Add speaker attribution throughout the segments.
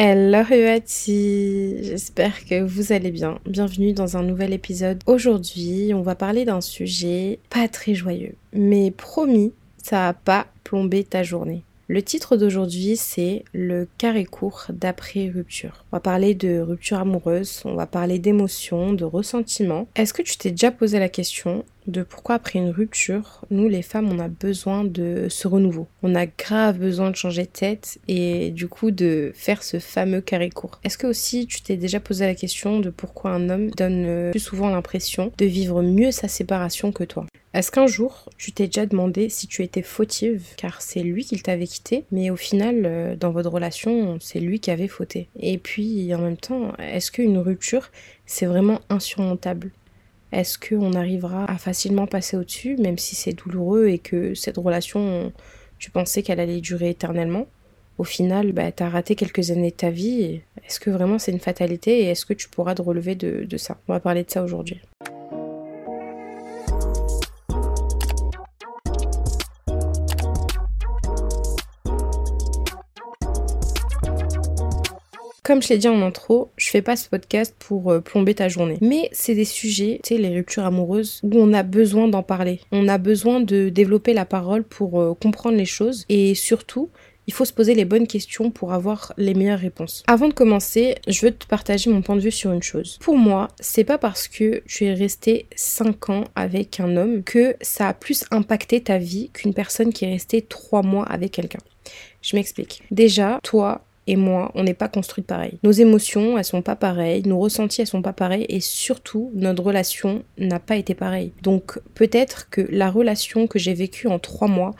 Speaker 1: Hello Huati, j'espère que vous allez bien. Bienvenue dans un nouvel épisode. Aujourd'hui, on va parler d'un sujet pas très joyeux, mais promis, ça a pas plombé ta journée. Le titre d'aujourd'hui, c'est le carré court d'après rupture. On va parler de rupture amoureuse, on va parler d'émotions, de ressentiments. Est-ce que tu t'es déjà posé la question de pourquoi après une rupture, nous les femmes, on a besoin de ce renouveau. On a grave besoin de changer de tête et du coup de faire ce fameux carré court. Est-ce que aussi tu t'es déjà posé la question de pourquoi un homme donne euh, plus souvent l'impression de vivre mieux sa séparation que toi? Est-ce qu'un jour, tu t'es déjà demandé si tu étais fautive, car c'est lui qui t'avait quitté, mais au final, euh, dans votre relation, c'est lui qui avait fauté Et puis, en même temps, est-ce qu'une rupture, c'est vraiment insurmontable? Est-ce qu'on arrivera à facilement passer au-dessus, même si c'est douloureux et que cette relation, tu pensais qu'elle allait durer éternellement? Au final, bah, tu as raté quelques années de ta vie. Est-ce que vraiment c'est une fatalité et est-ce que tu pourras te relever de ça? On va parler de ça aujourd'hui. Comme je l'ai dit en intro, je fais pas ce podcast pour euh, plomber ta journée. Mais c'est des sujets, tu sais, les ruptures amoureuses, où on a besoin d'en parler. On a besoin de développer la parole pour euh, comprendre les choses. Et surtout, il faut se poser les bonnes questions pour avoir les meilleures réponses. Avant de commencer, je veux te partager mon point de vue sur une chose. Pour moi, c'est pas parce que tu es resté 5 ans avec un homme que ça a plus impacté ta vie qu'une personne qui est restée 3 mois avec quelqu'un. Je m'explique. Déjà, toi, et moi, on n'est pas construites pareil. Nos émotions, elles sont pas pareilles, nos ressentis, elles sont pas pareils, et surtout, notre relation n'a pas été pareille. Donc, peut-être que la relation que j'ai vécue en trois mois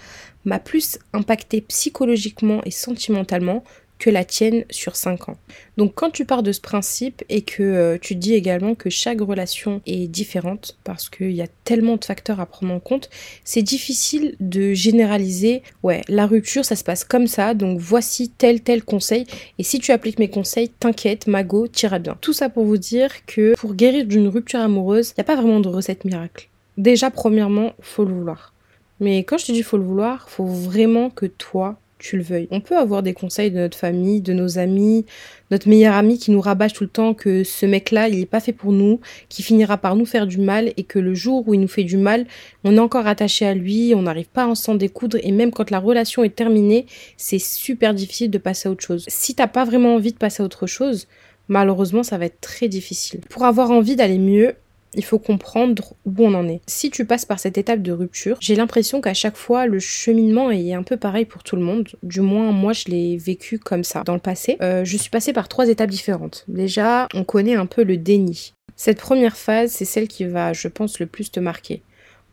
Speaker 1: m'a plus impacté psychologiquement et sentimentalement que la tienne sur 5 ans. Donc quand tu pars de ce principe et que euh, tu dis également que chaque relation est différente parce qu'il y a tellement de facteurs à prendre en compte, c'est difficile de généraliser, ouais, la rupture ça se passe comme ça, donc voici tel tel conseil et si tu appliques mes conseils, t'inquiète, Mago, t'iras bien. Tout ça pour vous dire que pour guérir d'une rupture amoureuse, il n'y a pas vraiment de recette miracle. Déjà premièrement, faut le vouloir. Mais quand je te dis faut le vouloir, faut vraiment que toi tu le veuilles. On peut avoir des conseils de notre famille, de nos amis, notre meilleur ami qui nous rabâche tout le temps que ce mec-là, il n'est pas fait pour nous, qui finira par nous faire du mal et que le jour où il nous fait du mal, on est encore attaché à lui, on n'arrive pas à s'en découdre et même quand la relation est terminée, c'est super difficile de passer à autre chose. Si t'as pas vraiment envie de passer à autre chose, malheureusement, ça va être très difficile. Pour avoir envie d'aller mieux, il faut comprendre où on en est. Si tu passes par cette étape de rupture, j'ai l'impression qu'à chaque fois, le cheminement est un peu pareil pour tout le monde. Du moins, moi, je l'ai vécu comme ça dans le passé. Euh, je suis passée par trois étapes différentes. Déjà, on connaît un peu le déni. Cette première phase, c'est celle qui va, je pense, le plus te marquer.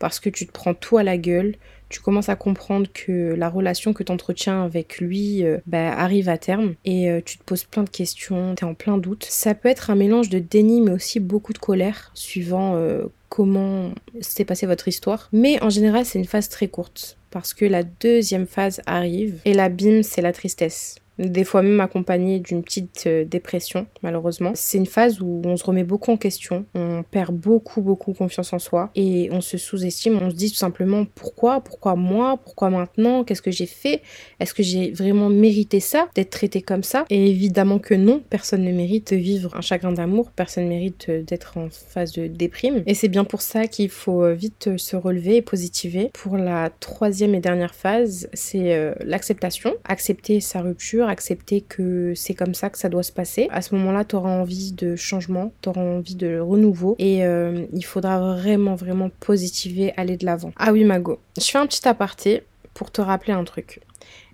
Speaker 1: Parce que tu te prends tout à la gueule, tu commences à comprendre que la relation que tu entretiens avec lui euh, bah, arrive à terme et euh, tu te poses plein de questions, tu es en plein doute. Ça peut être un mélange de déni mais aussi beaucoup de colère suivant euh, comment s'est passée votre histoire. Mais en général, c'est une phase très courte parce que la deuxième phase arrive et l'abîme, c'est la tristesse des fois même accompagné d'une petite euh, dépression, malheureusement. C'est une phase où on se remet beaucoup en question, on perd beaucoup, beaucoup confiance en soi et on se sous-estime, on se dit tout simplement pourquoi, pourquoi moi, pourquoi maintenant, qu'est-ce que j'ai fait, est-ce que j'ai vraiment mérité ça, d'être traité comme ça? Et évidemment que non, personne ne mérite de vivre un chagrin d'amour, personne ne mérite euh, d'être en phase de déprime. Et c'est bien pour ça qu'il faut euh, vite se relever et positiver. Pour la troisième et dernière phase, c'est l'acceptation, accepter sa rupture, accepter que c'est comme ça que ça doit se passer. À ce moment-là, tu auras envie de changement, tu auras envie de renouveau et euh, il faudra vraiment, vraiment positiver, aller de l'avant. Ah oui, Mago, je fais un petit aparté pour te rappeler un truc.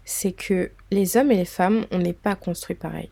Speaker 1: C'est que les hommes et les femmes, on n'est pas construits pareil.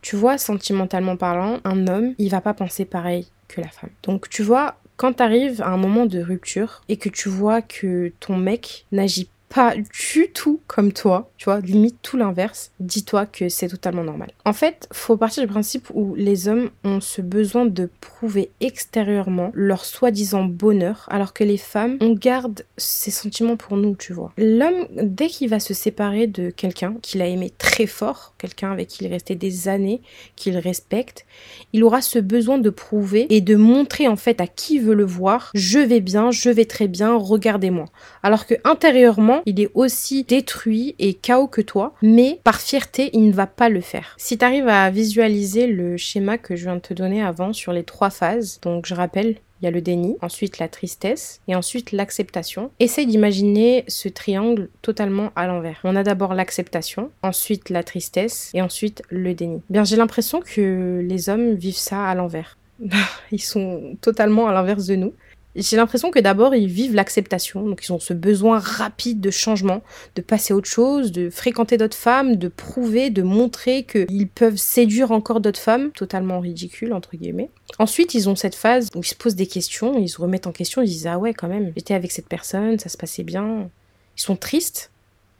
Speaker 1: Tu vois, sentimentalement parlant, un homme, il va pas penser pareil que la femme. Donc tu vois, quand tu arrives à un moment de rupture et que tu vois que ton mec n'agit pas du tout comme toi, tu vois, limite tout l'inverse, dis-toi que c'est totalement normal. En fait, faut partir du principe où les hommes ont ce besoin de prouver extérieurement leur soi-disant bonheur, alors que les femmes, on garde ces sentiments pour nous, tu vois. L'homme, dès qu'il va se séparer de quelqu'un qu'il a aimé très fort, quelqu'un avec qui il est resté des années, qu'il respecte, il aura ce besoin de prouver et de montrer en fait à qui veut le voir, je vais bien, je vais très bien, regardez-moi. Alors que intérieurement, il est aussi détruit et chaos que toi, mais par fierté, il ne va pas le faire. Si tu arrives à visualiser le schéma que je viens de te donner avant sur les trois phases, donc je rappelle, il y a le déni, ensuite la tristesse et ensuite l'acceptation. Essaye d'imaginer ce triangle totalement à l'envers. On a d'abord l'acceptation, ensuite la tristesse et ensuite le déni. Bien, j'ai l'impression que les hommes vivent ça à l'envers. Ils sont totalement à l'inverse de nous. J'ai l'impression que d'abord ils vivent l'acceptation, donc ils ont ce besoin rapide de changement, de passer à autre chose, de fréquenter d'autres femmes, de prouver, de montrer qu'ils peuvent séduire encore d'autres femmes, totalement ridicule entre guillemets. Ensuite ils ont cette phase où ils se posent des questions, ils se remettent en question, ils disent ah ouais quand même, j'étais avec cette personne, ça se passait bien. Ils sont tristes,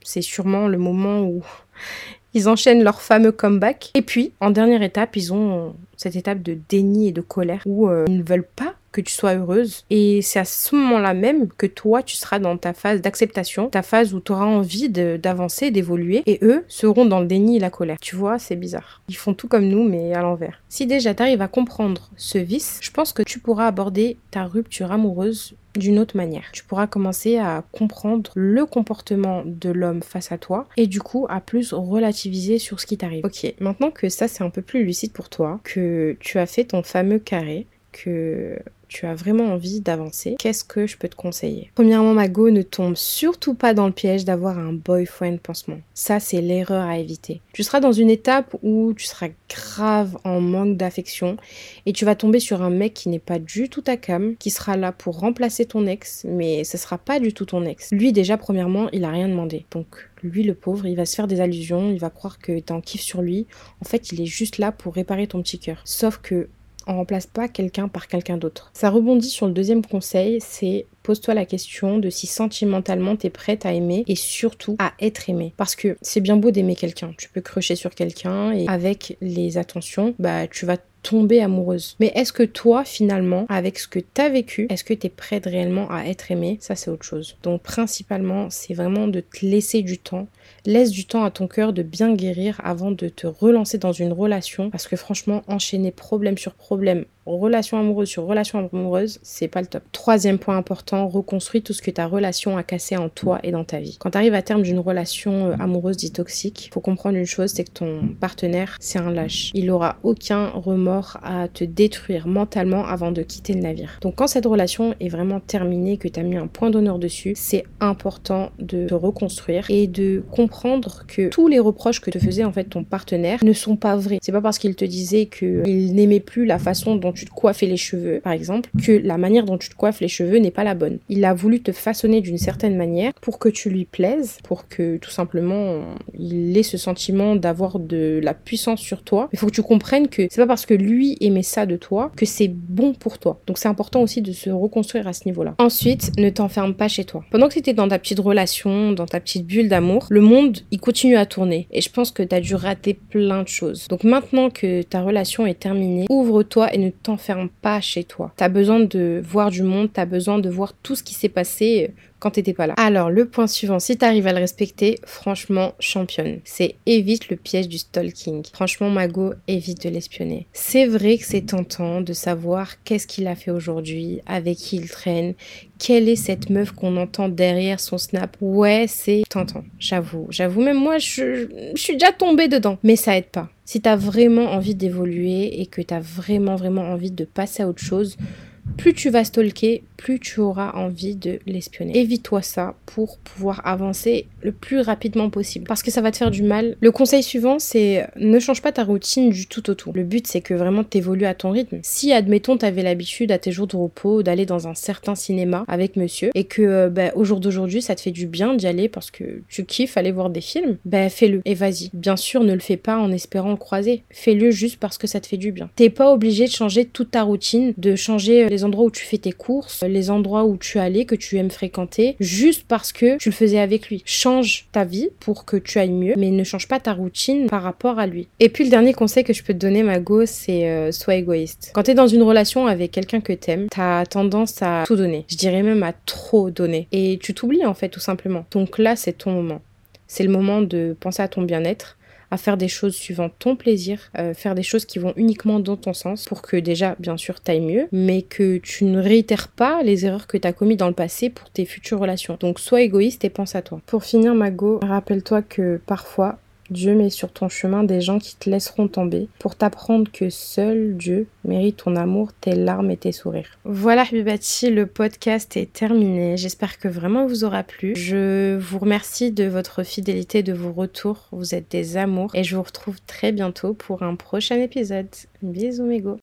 Speaker 1: c'est sûrement le moment où ils enchaînent leur fameux comeback. Et puis, en dernière étape, ils ont cette étape de déni et de colère où euh, ils ne veulent pas que tu sois heureuse. Et c'est à ce moment-là même que toi, tu seras dans ta phase d'acceptation, ta phase où tu auras envie d'avancer, d'évoluer, et eux seront dans le déni et la colère. Tu vois, c'est bizarre. Ils font tout comme nous, mais à l'envers. Si déjà tu arrives à comprendre ce vice, je pense que tu pourras aborder ta rupture amoureuse d'une autre manière. Tu pourras commencer à comprendre le comportement de l'homme face à toi et du coup à plus relativiser sur ce qui t'arrive. Ok, maintenant que ça c'est un peu plus lucide pour toi, que tu as fait ton fameux carré, que tu as vraiment envie d'avancer, qu'est-ce que je peux te conseiller? Premièrement, Mago, ne tombe surtout pas dans le piège d'avoir un boyfriend pansement. Ça, c'est l'erreur à éviter. Tu seras dans une étape où tu seras grave en manque d'affection et tu vas tomber sur un mec qui n'est pas du tout ta cam, qui sera là pour remplacer ton ex, mais ce sera pas du tout ton ex. Lui, déjà, premièrement, il a rien demandé. Donc, lui, le pauvre, il va se faire des allusions, il va croire que t'es en kiff sur lui. En fait, il est juste là pour réparer ton petit cœur. Sauf que on remplace pas quelqu'un par quelqu'un d'autre. Ça rebondit sur le deuxième conseil, c'est pose-toi la question de si sentimentalement t'es prête à aimer et surtout à être aimé. Parce que c'est bien beau d'aimer quelqu'un, tu peux crocher sur quelqu'un et avec les attentions, bah tu vas tomber amoureuse. Mais est-ce que toi, finalement, avec ce que t'as vécu, est-ce que t'es prête réellement à être aimée? Ça, c'est autre chose. Donc, principalement, c'est vraiment de te laisser du temps. Laisse du temps à ton cœur de bien guérir avant de te relancer dans une relation. Parce que franchement, enchaîner problème sur problème relation amoureuse sur relation amoureuse, c'est pas le top. Troisième point important, reconstruis tout ce que ta relation a cassé en toi et dans ta vie. Quand tu arrives à terme d'une relation euh, amoureuse dit toxique, faut comprendre une chose, c'est que ton partenaire, c'est un lâche. Il aura aucun remords à te détruire mentalement avant de quitter le navire. Donc quand cette relation est vraiment terminée, que tu as mis un point d'honneur dessus, c'est important de te reconstruire et de comprendre que tous les reproches que te faisait en fait ton partenaire ne sont pas vrais. C'est pas parce qu'il te disait qu'il n'aimait plus la façon dont tu te coiffais les cheveux, par exemple, que la manière dont tu te coiffes les cheveux n'est pas la bonne. Il a voulu te façonner d'une certaine manière pour que tu lui plaises, pour que tout simplement il ait ce sentiment d'avoir de la puissance sur toi. Il faut que tu comprennes que c'est pas parce que lui aimait ça de toi que c'est bon pour toi. Donc c'est important aussi de se reconstruire à ce niveau-là. Ensuite, ne t'enferme pas chez toi. Pendant que tu étais dans ta petite relation, dans ta petite bulle d'amour, le monde, il continue à tourner. Et je pense que tu as dû rater plein de choses. Donc maintenant que ta relation est terminée, ouvre-toi et ne t'enferme pas chez toi. T'as besoin de voir du monde, t'as besoin de voir tout ce qui s'est passé quand t'étais pas là. Alors, le point suivant, si t'arrives à le respecter, franchement, championne. C'est évite le piège du stalking. Franchement, Mago, évite de l'espionner. C'est vrai que c'est tentant de savoir qu'est-ce qu'il a fait aujourd'hui, avec qui il traîne, quelle est cette meuf qu'on entend derrière son snap. Ouais, c'est tentant, j'avoue. J'avoue, même moi, je, je suis déjà tombée dedans. Mais ça aide pas. Si t'as vraiment envie d'évoluer et que t'as vraiment, vraiment envie de passer à autre chose, plus tu vas stalker, plus tu auras envie de l'espionner. Évite-toi ça pour pouvoir avancer le plus rapidement possible parce que ça va te faire du mal. Le conseil suivant, c'est ne change pas ta routine du tout au tout. Le but, c'est que vraiment tu évolues à ton rythme. Si, admettons, tu avais l'habitude à tes jours de repos d'aller dans un certain cinéma avec monsieur et que euh, bah, au jour d'aujourd'hui, ça te fait du bien d'y aller parce que tu kiffes aller voir des films, ben fais-le et vas-y. Bien sûr, ne le fais pas en espérant le croiser. Fais-le juste parce que ça te fait du bien. T'es pas obligé de changer toute ta routine, de changer les endroits où tu fais tes courses, les endroits où tu allais, que tu aimes fréquenter, juste parce que tu le faisais avec lui. Change ta vie pour que tu ailles mieux, mais ne change pas ta routine par rapport à lui. Et puis le dernier conseil que je peux te donner, Mago, c'est euh, sois égoïste. Quand t'es dans une relation avec quelqu'un que t'aimes, t'as tendance à tout donner. Je dirais même à trop donner. Et tu t'oublies en fait tout simplement. Donc là, c'est ton moment. C'est le moment de penser à ton bien-être à faire des choses suivant ton plaisir, euh, faire des choses qui vont uniquement dans ton sens pour que déjà, bien sûr, t'ailles mieux, mais que tu ne réitères pas les erreurs que tu as commises dans le passé pour tes futures relations. Donc sois égoïste et pense à toi. Pour finir, Mago, rappelle-toi que parfois, Dieu met sur ton chemin des gens qui te laisseront tomber pour t'apprendre que seul Dieu mérite ton amour, tes larmes et tes sourires. Voilà Habibati, le podcast est terminé. J'espère que vraiment vous aura plu. Je vous remercie de votre fidélité, de vos retours. Vous êtes des amours et je vous retrouve très bientôt pour un prochain épisode. Bisous mégo.